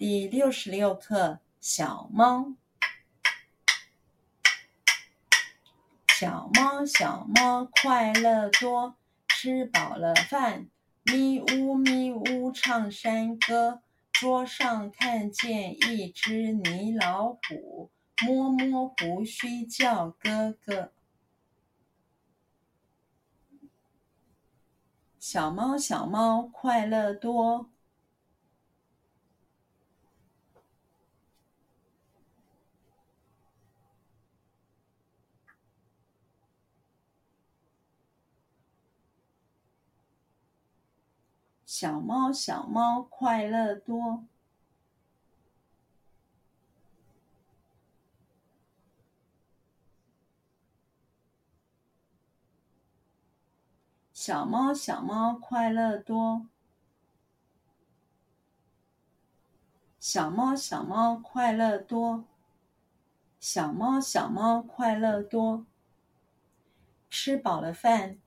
第六十六课小猫。小猫小猫快乐多，吃饱了饭，咪呜咪呜唱山歌。桌上看见一只泥老虎，摸摸胡须叫哥哥。小猫小猫快乐多。小猫小猫快乐多。小猫小猫快乐多。小猫小猫快乐多。小猫小猫快乐多。吃饱了饭。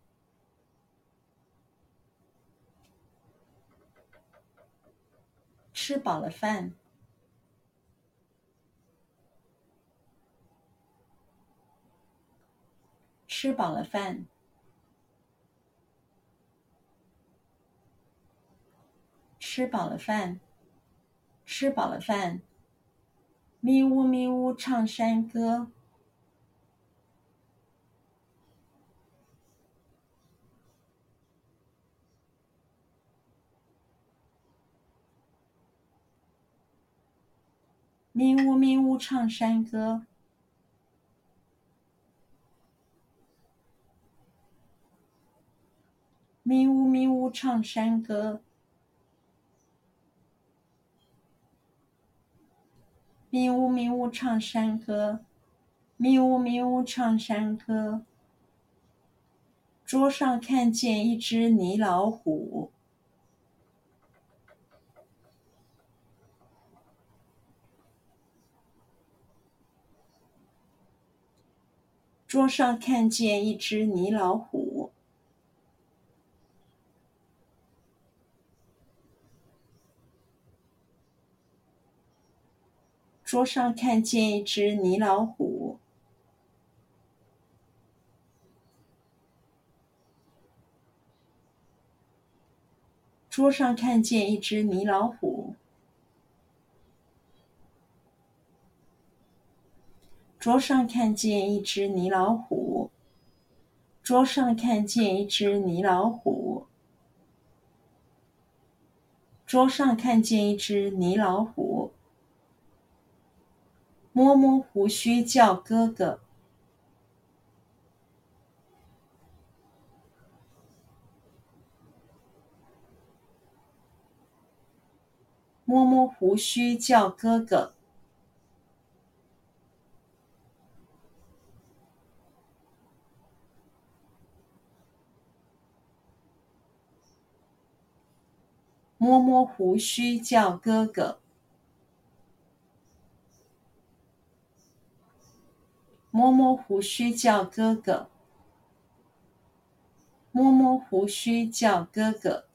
吃饱了饭，吃饱了饭，吃饱了饭，吃饱了饭，咪呜咪呜唱山歌。咪呜咪呜唱山歌，咪呜咪呜唱山歌，咪呜咪呜唱山歌，咪呜咪呜唱山歌。桌上看见一只泥老虎。桌上看见一只泥老虎。桌上看见一只泥老虎。桌上看见一只泥老虎。桌上看见一只泥老虎。桌上看见一只泥老虎。桌上看见一只泥老虎。摸摸胡须叫哥哥。摸摸胡须叫哥哥。摸摸胡须叫哥哥，摸摸胡须叫哥哥，摸摸胡须叫哥哥。